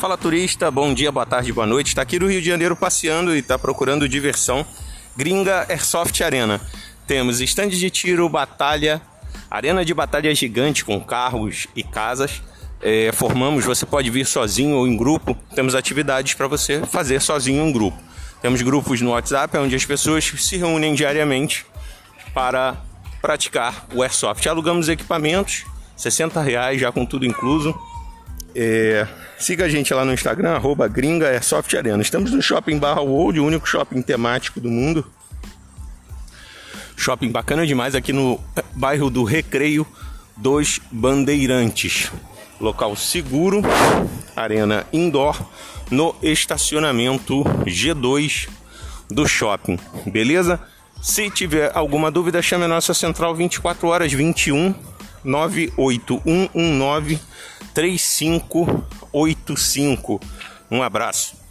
Fala turista, bom dia, boa tarde, boa noite. Está aqui no Rio de Janeiro passeando e está procurando diversão. Gringa Airsoft Arena. Temos estande de tiro, batalha, arena de batalha gigante com carros e casas. É, formamos, você pode vir sozinho ou em grupo. Temos atividades para você fazer sozinho ou em grupo. Temos grupos no WhatsApp onde as pessoas se reúnem diariamente para praticar o Airsoft. Alugamos equipamentos, 60 reais já com tudo incluso. É, siga a gente lá no Instagram, arroba gringa Airsoft Arena. Estamos no Shopping Barra World, o único shopping temático do mundo. Shopping bacana demais aqui no bairro do Recreio dos Bandeirantes. Local seguro, arena indoor, no estacionamento G2 do shopping. Beleza? Se tiver alguma dúvida, chame a nossa central 24 horas 21 98119 3585. Um abraço.